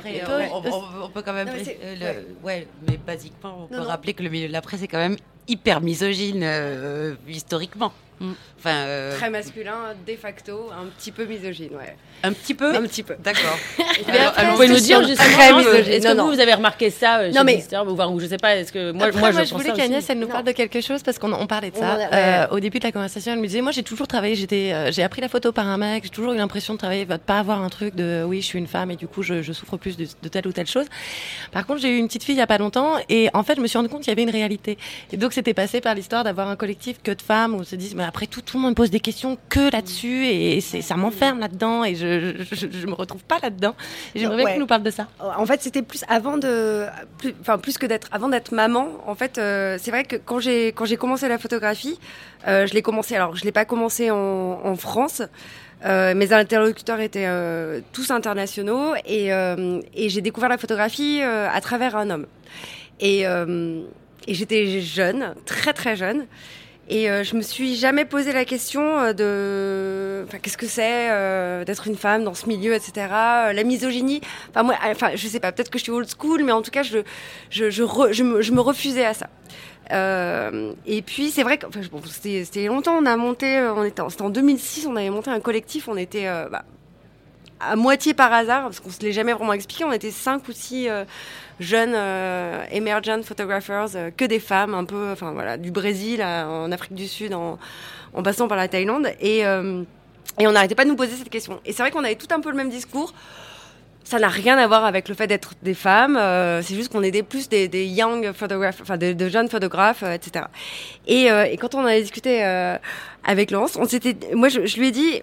On, on- on peut quand même. Non, mais euh, ouais. mais basiquement, on Non, peut non. rappeler que le milieu de la presse est quand même hyper misogyne euh, historiquement. Mm. Enfin, euh, Très masculin, de facto, un petit peu misogyne, ouais. un petit peu. Un petit peu. D'accord. (laughs) Vous pouvez nous dire justement très misogyne. est-ce que Non, vous, non. vous avez remarqué ça euh, chez Non, mais- Disturb, ou, je sais pas est-ce que moi Après, moi, moi, je, voulais qu'Agnès, elle nous Non. parle de quelque chose parce qu'on on parlait de ça. en a- ouais. Euh, au début de la conversation, elle me disait Moi, j'ai toujours travaillé, j'étais, euh, j'ai appris la photo par un mec, j'ai toujours eu l'impression de travailler, de pas avoir un truc de oui, je suis une femme et du coup, je, je souffre plus de, de telle ou telle chose. Par contre, j'ai eu une petite fille il y a pas longtemps et en fait, je me suis rendu compte qu'il y avait une réalité. Et donc, c'était passé par l'histoire d'avoir un collectif que de femmes où on se dit Mais après tout, tout le monde pose des questions que là-dessus et c'est, ça m'enferme là-dedans et je, je, je, me retrouve pas là-dedans. J'aimerais bien Ouais. que tu nous parles de ça. En fait, c'était plus avant de, plus, enfin plus que d'être, avant d'être maman. En fait, euh, c'est vrai que quand j'ai quand j'ai commencé la photographie, euh, je l'ai commencé. Alors, je l'ai pas commencé en, en France. Euh, mes interlocuteurs étaient euh, tous internationaux et, euh, et j'ai découvert la photographie à travers un homme. Et, et j'étais jeune, très très jeune. Et euh, je me suis jamais posé la question euh, de, qu'est-ce que c'est euh, d'être une femme dans ce milieu, etc. Euh, La misogynie. Enfin, moi, enfin, je sais pas. Peut-être que je suis old school, mais en tout cas, je, je, je, je, me, je me refusais à ça. Et puis c'est vrai que enfin, c'était longtemps. On a monté, on était, c'était en 2006, on avait monté un collectif. On était bah, à moitié par hasard parce qu'on se l'est jamais vraiment expliqué. On était cinq ou six jeunes euh, emergent photographers, euh, que des femmes, un peu, enfin voilà, du Brésil en Afrique du Sud, en, passant par la Thaïlande, et euh, et on n'arrêtait pas de nous poser cette question. Et c'est vrai qu'on avait tout un peu le même discours. Ça n'a rien à voir avec le fait d'être des femmes. c'est juste qu'on était plus des, young photographes, enfin de, jeunes photographes, etc. Et, et quand on a discuté avec Laurence, on s'était, moi je, je lui ai dit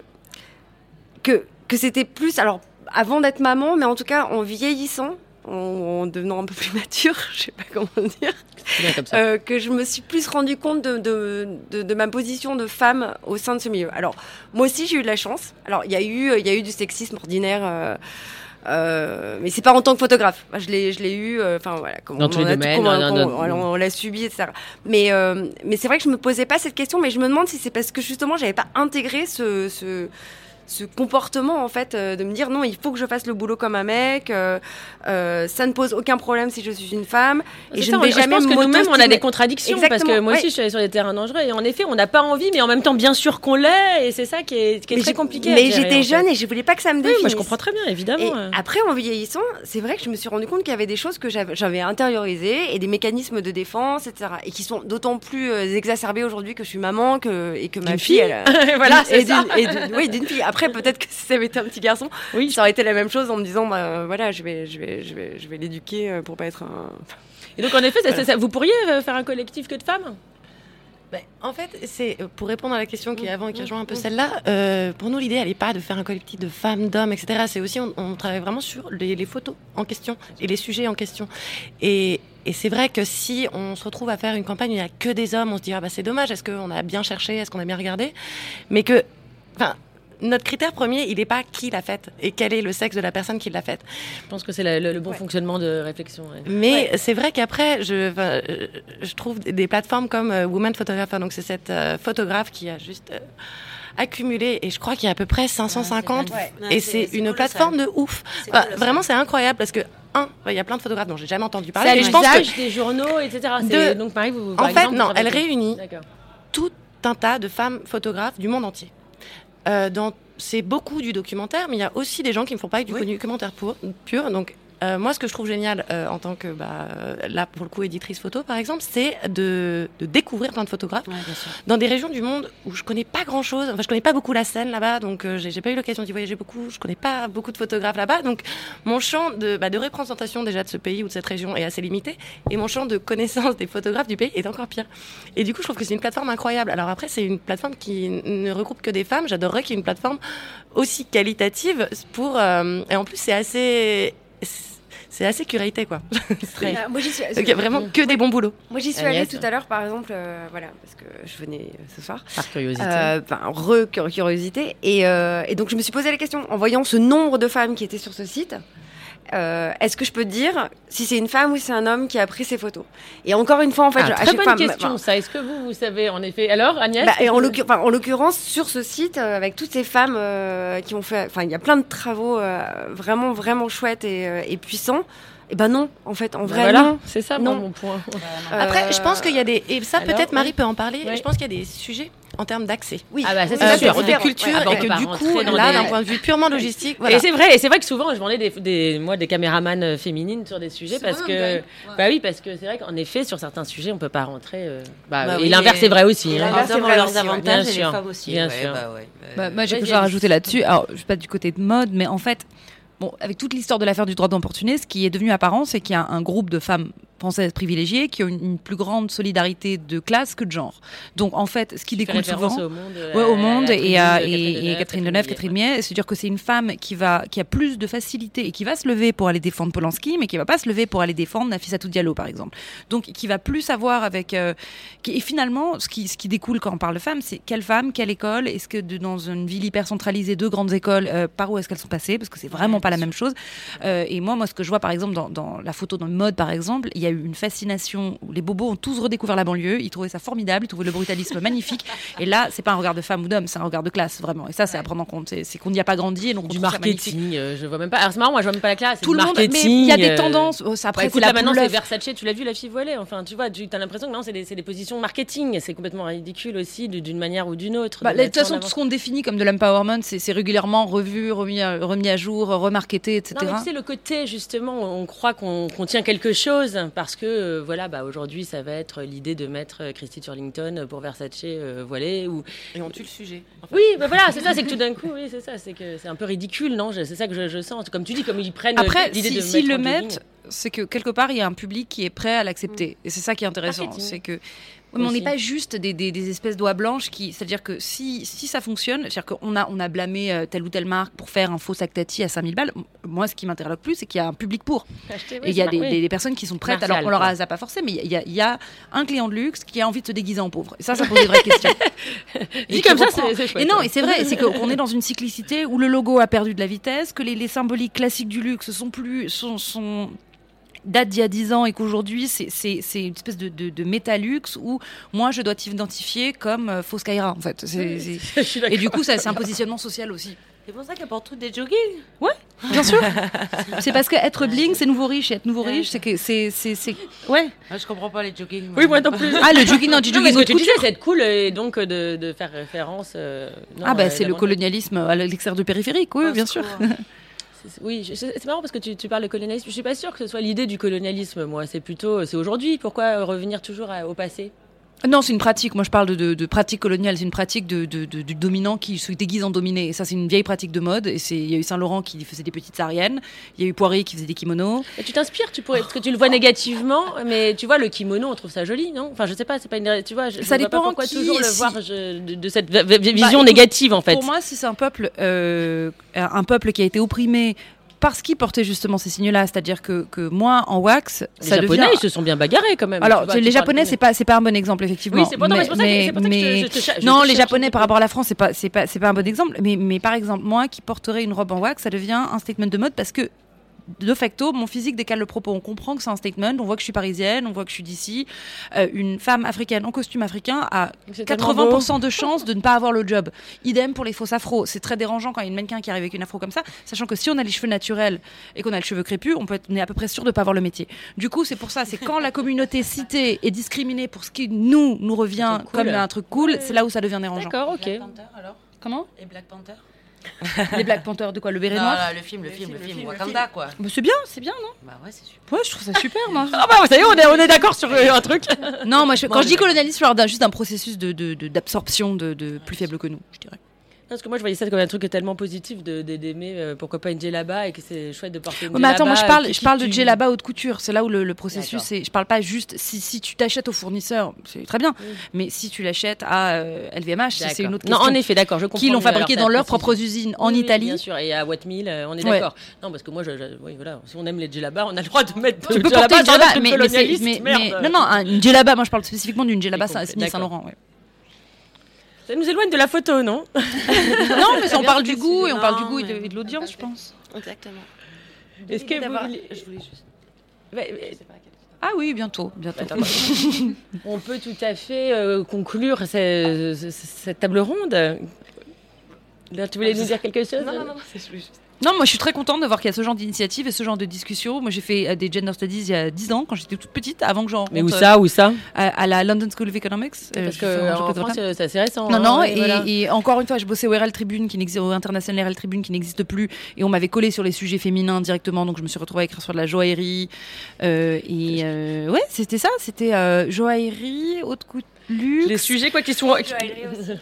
que que c'était plus, alors avant d'être maman, mais en tout cas en vieillissant, en, en devenant un peu plus (laughs) mature, je sais pas comment dire, Bien comme ça. euh, que je me suis plus rendu compte de, de, de, de ma position de femme au sein de ce milieu. Alors, moi aussi, j'ai eu de la chance. Alors, il y, a eu- il y a eu du sexisme ordinaire. euh, euh, mais c'est pas en tant que photographe. Je l'ai, je l'ai eu. euh, Enfin voilà, comme Dans on les tout- on- non, comme non, on, non. on l'a subi, etc. Mais euh, mais c'est vrai que je me posais pas cette question, mais je me demande si c'est parce que justement j'avais pas intégré ce, ce ce comportement en fait euh, de me dire non il faut que je fasse le boulot comme un mec euh, euh, ça ne pose aucun problème si je suis une femme et je ça, ne vais on- jamais pense que nous-mêmes, on a des contradictions parce que moi aussi, je suis allée sur des terrains dangereux et en effet, on n'a pas envie, mais en même temps, bien sûr qu'on l'est et c'est ça qui est, qui est Mais très compliqué. Mais en j'étais fait. jeune et je voulais pas que ça me Oui, définisse. moi je comprends très bien, évidemment. après, en vieillissant, c'est vrai que je me suis rendu compte qu'il y avait des choses que j'avais intériorisées et des mécanismes de défense, etc. Et qui sont d'autant plus exacerbés aujourd'hui que je suis maman que, et que ma fille, fille. elle, (laughs) voilà, et c'est ça. d'une- oui, fille. Après, peut-être que si ça avait été un petit garçon, Oui, ça aurait été la même chose en me disant, bah, voilà, je vais, je vais, je vais, je vais l'éduquer euh, pour pas être un. Et donc en effet, ça- ça- ça- vous pourriez euh, faire un collectif que de femmes? Ben, en fait, c'est euh, pour répondre à la question qui est avant et qui Mm, rejoint un peu mm. celle-là. euh, pour nous, l'idée, elle n'est pas de faire un collectif de femmes, d'hommes, etc. C'est aussi, on, on travaille vraiment sur les, les photos en question et les sujets en question. Et, et c'est vrai que si on se retrouve à faire une campagne où il n'y a que des hommes, on se dit ah bah c'est dommage. Est-ce qu'on a bien cherché, est-ce qu'on a bien regardé? Mais que, enfin. Notre critère premier, il n'est pas qui l'a faite et quel est le sexe de la personne qui l'a faite. Je pense que c'est le, le bon Ouais. fonctionnement de réflexion. ouais. Mais c'est vrai qu'après, je, enfin, je trouve des- plateformes comme euh, Woman Photographer, donc c'est cette euh, photographe qui a juste euh, accumulé, et je crois qu'il y a à peu près 550, Ouais, et c'est une plateforme de ouf. Vraiment, c'est incroyable parce que, un, il y a plein de photographes dont j'ai jamais entendu C'est parler. que l'usage des journaux, etc. De- C'est- Donc Marie, vous, par En fait, non, vous elle réunit tout un tas de femmes photographes du monde entier. Euh, dans- c'est beaucoup du documentaire, mais il y a aussi des gens qui ne font pas du documentaire pour, pur. Donc, euh, moi, ce que je trouve génial euh, en tant que, bah, là, pour le coup, éditrice photo, par exemple, c'est de, de découvrir plein de photographes dans des régions du monde où je connais pas grand chose. Enfin, je connais pas beaucoup la scène là-bas, donc euh, j'ai j'ai pas eu l'occasion d'y voyager beaucoup. Je connais pas beaucoup de photographes là-bas, donc mon champ de, bah, de représentation déjà de ce pays ou de cette région est assez limité, et mon champ de connaissance des photographes du pays est encore pire. Et du coup, je trouve que c'est une plateforme incroyable. Alors après, c'est une plateforme qui ne regroupe que des femmes. J'adorerais qu'il y ait une plateforme aussi qualitative pour. euh, et en plus, c'est assez. C'est assez curaté, quoi. (laughs) C'est- Euh, moi, suis. Donc, il y a vraiment que des bons boulots. Moi, j'y suis allée tout à l'heure, par exemple, euh, voilà, parce que je venais euh, ce soir. Par curiosité. Euh, Enfin, re-curiosité. Et, euh, et donc, je me suis posé la question, en voyant ce nombre de femmes qui étaient sur ce site, euh, est-ce que je peux te dire si c'est une femme ou si c'est un homme qui a pris ces photos? Et encore une fois, en fait, Ah, je- très bonne fois, question, bah, ça. Est-ce que vous, vous savez, en effet Alors, Agnès? Bah, et en l'occurrence, sur ce site, euh, avec toutes ces femmes euh, qui ont fait, enfin, il y a plein de travaux vraiment, vraiment chouettes et, et puissants. Et ben non, en fait, en Bah vrai, voilà, non. c'est ça Non. mon point. Après, je pense qu'il y a des. Et ça, peut-être Marie oui. peut en parler. Oui. Je pense qu'il y a des sujets en termes d'accès. Oui. Ah bah, ça, c'est sûr. de, culture, Ouais, ah bah, on et que pas du coup, là, des- d'un point de vue purement logistique, voilà. Et c'est vrai, et c'est vrai que souvent je vendais des, des moi des caméramans euh, féminines sur des sujets parce que bah oui parce que c'est vrai qu'en effet sur certains sujets on peut pas rentrer. euh, bah, Bah et oui, l'inverse mais- est vrai aussi. Et hein. Ah, c'est vrai leurs avantages Bien et les sûr. femmes aussi. Bien sûr. bah ouais. Bah, moi, j'ai quelque chose à rajouter là-dessus. Alors, je suis pas du côté de mode, mais en fait, bon, avec toute l'histoire de l'affaire du droit d'opportunisme, ce qui est devenu apparent, c'est qu'il y a un groupe de femmes françaises privilégiées qui ont une, une plus grande solidarité de classe que de genre. Donc, en fait, ce qui découle souvent. au monde, euh, Ouais, au à monde et à et, et Catherine Deneuve, Catherine Mier, c'est-à-dire que c'est une femme qui va qui a plus de facilité et qui va se lever pour aller défendre Polanski, mais qui va pas se lever pour aller défendre Nafissatou Diallo par exemple. Donc qui va plus avoir avec euh, qui, et finalement ce qui ce qui découle quand on parle de femmes, c'est quelle femme, quelle école, est-ce que de, dans une ville hyper centralisée, deux grandes écoles, euh, par où est-ce qu'elles sont passées parce que c'est vraiment pas la même chose. Euh, et moi moi ce que je vois par exemple dans, dans la photo dans le mode par exemple, il y a y a eu une fascination. où Les bobos ont tous redécouvert la banlieue. Ils trouvaient ça formidable. Ils trouvaient le brutalisme magnifique. Et là, c'est pas un regard de femme ou d'homme, c'est un regard de classe vraiment. Et ça, c'est à prendre en compte. C'est- qu'on n'y a pas grandi et donc on Du marketing, euh, je vois même pas. Alors c'est marrant, moi je vois même pas la classe. Tout le monde, mais il y a des euh, tendances. Oh, ça, Bah, après, écoute, là maintenant c'est. Versace, tu l'as vu la fille voilée. Enfin, tu vois, tu as l'impression que non, c'est des, positions marketing. C'est complètement ridicule aussi d'une manière ou d'une autre. Bah, de toute façon, tout ce qu'on définit comme de l'empowerment, c'est régulièrement revu, remis à, remis à jour, remarketé, etc. Non, mais tu sais, le côté, justement, on croit qu'on qu'on tient quelque chose parce que, euh, voilà, bah, aujourd'hui, ça va être l'idée de mettre euh, Christy Turlington pour Versace euh, voilée. Ou... Et on tue le sujet. Oui, bah, voilà, c'est ça, c'est que tout d'un coup, oui, c'est ça, c'est que c'est un peu ridicule, non Je- C'est ça que je, je sens. Comme tu dis, comme ils prennent euh, Après, l'idée si- de s'ils mettre le mettent, c'est que quelque part, il y a un public qui est prêt à l'accepter. Et c'est ça qui est intéressant. C'est que. Mais on n'est pas juste des, des- des espèces d'oies blanches qui. C'est-à-dire que si, si ça fonctionne, c'est-à-dire qu'on a, on a blâmé euh, telle ou telle marque pour faire un faux sac Tati à 5000 balles. Moi, ce qui m'interloque plus, c'est qu'il y a un public pour. Acheter, oui, Et il y a des, oui. personnes qui sont prêtes, alors qu'on leur quoi. a pas forcé, mais il y a- y, a- y a un client de luxe qui a envie de se déguiser en pauvre. Et ça, ça pose des vraies (laughs) questions. Dit comme ça, c'est- c'est Et chouette, non, et c'est vrai, c'est qu'on est dans une cyclicité où le logo a perdu de la vitesse, que les, les symboliques classiques du luxe sont plus sont, sont datent d'il y a 10 ans et qu'aujourd'hui c'est c'est- c'est une espèce de, de, de métaluxe où moi je dois t'identifier comme euh, fausse Kaira en fait. (laughs) Et du coup ça c'est un positionnement social aussi. C'est pour ça qu'elle porte toutes des jogging. Bien sûr. c'est parce que être bling c'est nouveau riche et être nouveau riche c'est que c'est c'est c'est- ouais. Ah, je comprends pas les jogging. Oui, moi non plus. Ah le jogging non du Non, mais jogging ce que tu disais, c'est être cool et donc euh, de, de faire référence. euh, non, Ah bah euh, c'est le colonialisme à l'extérieur de périphérique oui bien sûr. Oui, c'est marrant parce que tu, parles de colonialisme. Je suis pas sûre que ce soit l'idée du colonialisme, moi. C'est plutôt, c'est aujourd'hui. Pourquoi revenir toujours au passé? Non, c'est une pratique. Moi, je parle de, de, de pratique coloniale. C'est une pratique de, du dominant qui se déguise en dominé. Et ça, c'est une vieille pratique de mode. Et c'est, il y a eu Saint Laurent qui faisait des petites sahariennes. Il y a eu Poirier qui faisait des kimonos. Et Tu t'inspires, tu pourrais, parce que tu le vois négativement, mais tu vois le kimono, on trouve ça joli, non? Enfin, je sais pas, c'est pas une, tu vois, je, je Ça vois pas dépend pourquoi qui, toujours le si- voir je- de, cette v- vision écoute, négative en fait. Pour moi, si c'est un peuple, euh, un peuple qui a été opprimé parce qu'il portait justement ces signes-là, c'est-à-dire que, que moi, en wax, les ça Japonais, devient. ils se sont bien bagarrés quand même. Alors, vois, les Japonais, c'est pas, c'est pas un bon exemple, effectivement. Oui, c'est non, mais c'est Non, les Japonais par rapport à la France, c'est pas, c'est pas, c'est pas un bon exemple. Mais, mais par exemple, moi qui porterai une robe en wax, ça devient un statement de mode parce que de facto, mon physique décale le propos. On comprend que c'est un statement. On voit que je suis parisienne, on voit que je suis d'ici. Euh, une femme africaine en costume africain a C'est tellement beau. 80% de chances de ne pas avoir le job. Idem pour les fausses afros. C'est très dérangeant quand il y a une mannequin qui arrive avec une afro comme ça, sachant que si on a les cheveux naturels et qu'on a le cheveu crépus, on peut être, on est à peu près sûr de pas avoir le métier. Du coup, c'est pour ça, c'est quand la communauté citée est discriminée pour ce qui nous nous revient cool. comme un truc cool, c'est là où ça devient dérangeant. D'accord, ok. Black Panther alors? Comment? Et Black Panther? Les Black Panthers de quoi Le béret Non, noir là, le film, le film, le film, Wakanda quoi. Bah, C'est bien, c'est bien, non Bah ouais, c'est super. Ouais, je trouve ça super, moi. (laughs) Ah bah ça y est, on est, on est d'accord sur euh, un truc. Non, moi, je- quand Moi, je dis colonialisme, je parle juste d'un processus de- de- de- d'absorption de, de plus faible que nous, je dirais. Parce que moi je voyais ça comme un truc tellement positif de de- d'aimer euh, pourquoi pas une djellaba et que c'est chouette de porter une Ouais, mais attends, moi je djellaba, parle, qui- je parle de djellaba haute couture. C'est là où le, le processus c'est. Je parle pas juste si, si tu t'achètes au fournisseur, c'est très bien. Mais si tu l'achètes à euh, LVMH, c'est- c'est une autre Non, question. en effet, d'accord, je comprends. qui l'ont fabriqué dans leurs propres usines en Oui, Italie. Bien sûr, et à Wattmill, euh, on est Ouais. d'accord. Non, parce que moi, je, je- oui, voilà, si on aime les djellabas, on a le droit de mettre Tu peux djellaba porter une djellaba, mais, mais, mais- mais- non, non, un- une djellaba. Moi, je parle spécifiquement d'une djellaba. Saint-Laurent. Ça nous éloigne de la photo, non (laughs) non, mais on parle du goût et on parle du goût et de, l'audience, je pense. Exactement. Est-ce que vous D'avoir- voulez- Je voulais juste. Ah oui, bientôt, bientôt. Attends, (laughs) On peut tout à fait euh, conclure ce- ce- cette table ronde. Là, tu voulais nous dire quelque chose Non, non, non, c'est je voulais juste- Non, moi je suis très contente de voir qu'il y a ce genre d'initiative et ce genre de discussion. Moi j'ai fait euh, des gender studies il y a 10 ans quand j'étais toute petite, avant que j'en Mais où ça, où ça à, à la London School of Economics. Euh, Parce que un en France, euh, c'est assez récent. Non, hein, non, et et, voilà. et encore une fois, je bossais au RL Tribune, qui n'existe, au International RL Tribune, qui n'existe plus, et on m'avait collé sur les sujets féminins directement, donc je me suis retrouvée à écrire sur de la joaillerie, euh, et euh, ouais, c'était ça, c'était euh, joaillerie, haute couture, luxe. Les sujets, quoi, qui sont.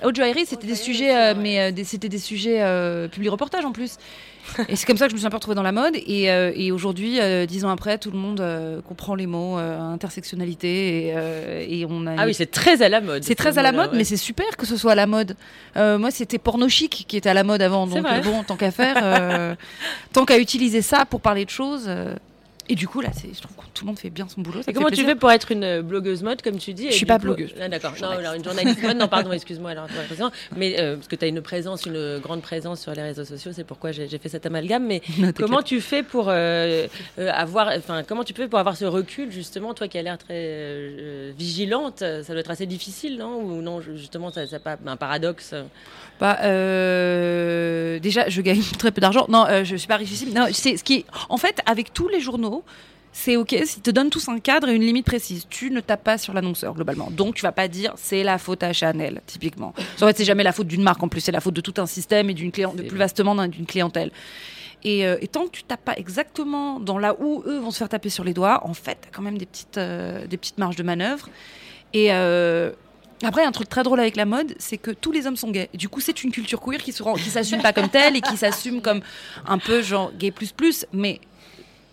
Haute joaillerie, c'était des sujets, euh, mais euh, c'était des sujets euh, public reportage en plus. (laughs) Et c'est comme ça que je me suis un peu retrouvée dans la mode. Et, euh, et aujourd'hui, euh, dix ans après, tout le monde euh, comprend les mots intersectionnalité et, et on a. Ah oui, c'est très à la mode. C'est très à la mode, mais c'est super que ce soit à la mode. Moi, c'était porno chic qui était à la mode avant. Donc, bon, tant qu'à faire, (laughs) tant qu'à utiliser ça pour parler de choses. Euh, et du coup, là, je trouve que tout le monde fait bien son boulot. ça Et me comment tu fais pour être une euh, blogueuse mode, comme tu dis et Je suis pas coup- blogueuse. Ah, D'accord. Non, alors une journaliste mode, non, pardon, excuse-moi. Alors. Mais euh, parce que tu as une présence, une grande présence sur les réseaux sociaux, c'est pourquoi j'ai fait cet amalgame. Mais (laughs) Non, comment tu fais pour euh, euh, avoir, enfin, comment tu fais pour avoir ce recul, justement, toi qui as l'air très euh, vigilante, ça doit être assez difficile, non? Ou non, justement, ça, ça pas un paradoxe? Bah, euh, déjà, je gagne (laughs) très peu d'argent. Non, euh, je suis pas richissime. Non, c'est ce qui. En fait, avec tous les journaux, c'est ok s'ils te donnent tous un cadre et une limite précise. Tu ne tapes pas sur l'annonceur globalement. Donc, tu vas pas dire c'est la faute à Chanel, typiquement. En fait, c'est jamais la faute d'une marque. En plus, c'est la faute de tout un système et d'une plus vastement d'un- d'une clientèle. Et, euh, et tant que tu tapes pas exactement dans là où eux vont se faire taper sur les doigts, en fait, t'as quand même des petites, euh, des petites marges de manœuvre. Et euh, après, un truc très drôle avec la mode, c'est que tous les hommes sont gays. Du coup, c'est une culture queer qui qui s'assume pas comme telle et qui s'assume comme un peu genre gay plus plus. Mais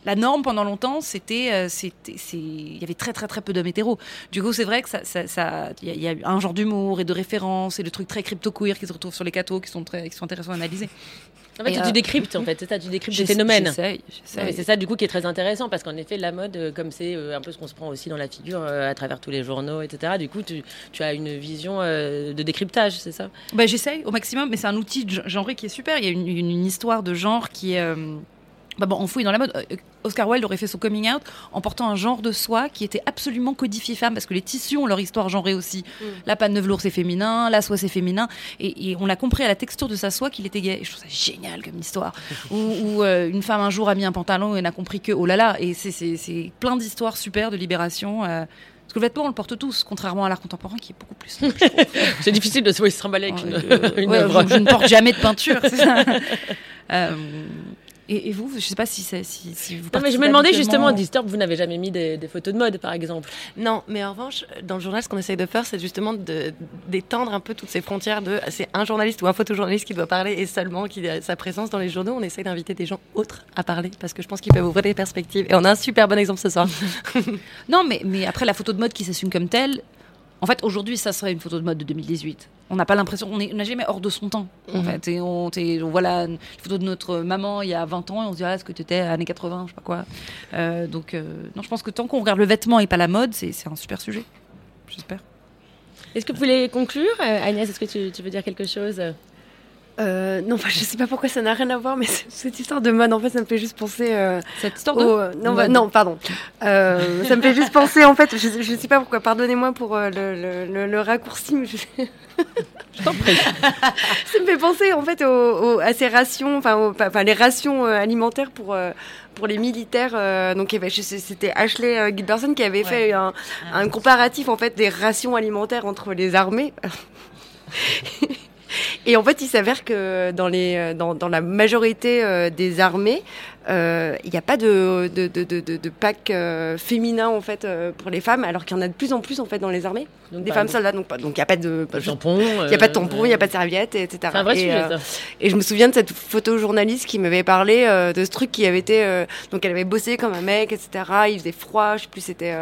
la norme pendant longtemps, c'était, euh, il y avait très très très peu d'hommes hétéros. Du coup, c'est vrai que ça, ça, ça- il y, a- un genre d'humour et de référence et de trucs très crypto queer qui se retrouvent sur les cathos, qui sont très, qui sont intéressants à analyser. En fait, Et, tu euh, décryptes, en fait, c'est ça, tu décryptes des phénomènes. J'essaye, j'essaye. c'est ça du coup qui est très intéressant parce qu'en effet la mode euh, comme c'est euh, un peu ce qu'on se prend aussi dans la figure euh, à travers tous les journaux etc du coup tu, tu as une vision euh, de décryptage c'est ça? Bah, J'essaye au maximum, mais c'est un outil genré qui est super. Il y a une, une- une histoire de genre qui est. euh, bah bon, on fouille dans la mode. Euh, Oscar Wilde aurait fait son coming out en portant un genre de soie qui était absolument codifié femme, parce que les tissus ont leur histoire genrée aussi. La panne de velours c'est féminin, la soie c'est féminin, et, et on l'a compris à la texture de sa soie qu'il était gay. Et je trouve ça génial comme histoire. (laughs) Où, où, euh, une femme un jour a mis un pantalon et n'a compris que oh là là. Et c'est- plein d'histoires super de libération. euh, parce que le vêtement, on le porte tous, contrairement à l'art contemporain qui est beaucoup plus. (laughs) c'est difficile de se se trimballer avec une, Euh, (laughs) une ouais, œuvre. je, je ne porte jamais de peinture. c'est ça. Euh, et, et vous, je ne sais pas si, si, si vous non mais je me demandais justement Disturb vous n'avez jamais mis des, des photos de mode par exemple Non, mais en revanche, dans le journal, ce qu'on essaye de faire, c'est justement d'étendre un peu toutes ces frontières de c'est un journaliste ou un photojournaliste qui doit parler et seulement qui a sa présence dans les journaux. On essaye d'inviter des gens autres à parler parce que je pense qu'ils peuvent ouvrir des perspectives. Et on a un super bon exemple ce soir. (laughs) Non, mais, mais après, la photo de mode qui s'assume comme telle, en fait, aujourd'hui, ça serait une photo de mode de 2018. On n'a pas l'impression, on est- on n'a jamais hors de son temps, en Mhm. fait. Et on, on voit la une photo de notre maman il y a 20 ans et on se dit, ah, est-ce que tu étais années 80, je sais pas quoi. Euh, donc, euh, non, je pense que tant qu'on regarde le vêtement et pas la mode, c'est c'est un super sujet. J'espère. est-ce que vous voulez conclure Euh, Agnès? Est-ce que tu, tu veux dire quelque chose? Euh, non, bah, je sais pas pourquoi ça n'a rien à voir, mais (laughs) cette histoire de mode, en fait, ça me fait juste penser. euh, Cette histoire au- euh, non, bah, non, pardon. Euh, ça me fait juste penser, en fait, je, je sais pas pourquoi, pardonnez-moi pour le, le- le- le raccourci, mais je, (laughs) je t'en prie ça me fait penser, en fait, au- au- à ces rations, enfin, les rations alimentaires pour. pour les militaires, euh, donc je sais- c'était Ashley euh, qui avait fait un, un comparatif en fait des rations alimentaires entre les armées. (laughs) (laughs) Et en fait, il s'avère que dans, les, euh, dans, dans la majorité euh, des armées, euh, il n'y a pas de, de, de, de, de- de pack euh, féminin en fait euh, pour les femmes, alors qu'il y en a de plus en plus en fait dans les armées, Donc, des par femmes soldats. Donc il n'y a pas de pas (laughs) tampon il n'y a pas de tampon, il n'y a pas de serviette, etc. c'est un vrai et, sujet ça et je me souviens de cette photojournaliste qui m'avait parlé de ce truc qui avait été. donc elle avait bossé comme un mec, etc. Il faisait froid, je sais plus, c'était.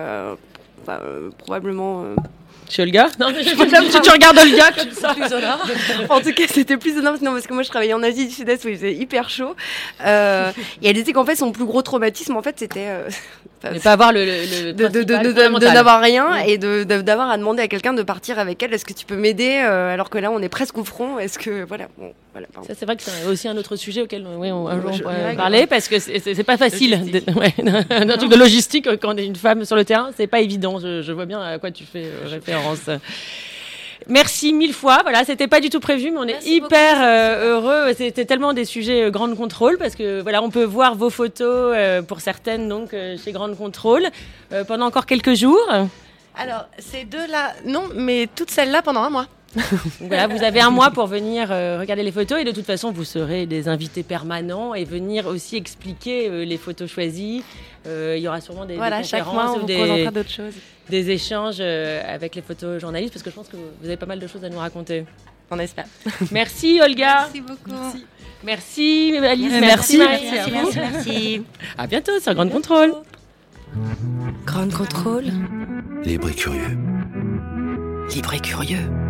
enfin, probablement. Chez Olga non mais je, tu, tu regardes Olga comme ça en tout cas, c'était plus énorme. Non, parce que moi, je travaillais en Asie du Sud-Est où il faisait hyper chaud. Euh, et elle disait qu'en fait, son plus gros traumatisme, en fait, c'était. euh, enfin, ne pas avoir le, le, le de, n'avoir rien Ouais. et d'avoir à demander à quelqu'un de partir avec elle. Est-ce que tu peux m'aider euh, alors que là on est presque au front Est-ce que voilà, bon, voilà. Ça, c'est vrai que c'est aussi un autre sujet auquel oui, on, un jour, on pourrait parler parce que c'est- pas facile. de- ouais, (laughs) un truc de logistique euh, quand on est une femme sur le terrain, c'est pas évident. Je, je vois bien à quoi tu fais euh, référence. Merci mille fois. Voilà, c'était pas du tout prévu, mais on est Merci hyper euh, heureux. C'était tellement des sujets euh, Grande Contrôle parce que voilà, on peut voir vos photos euh, pour certaines donc euh, chez Grande Contrôle euh, pendant encore quelques jours. Alors, ces deux-là, non, mais toutes celles-là pendant un mois. (laughs) Voilà, vous avez un mois pour venir euh, regarder les photos et de toute façon, vous serez des invités permanents et venir aussi expliquer euh, les photos choisies. Euh, il y aura sûrement des, Voilà, des chaque conférences mois, on ou des, présentera d'autres choses. des échanges euh, avec les photojournalistes parce que je pense que vous avez pas mal de choses à nous raconter. On espère. (laughs) Merci Olga. Merci beaucoup. Merci Alice. Merci. Marie. Merci, À vous. merci. À bientôt sur Grande Contrôle. Grande contrôle. Libre et curieux. Libre et curieux.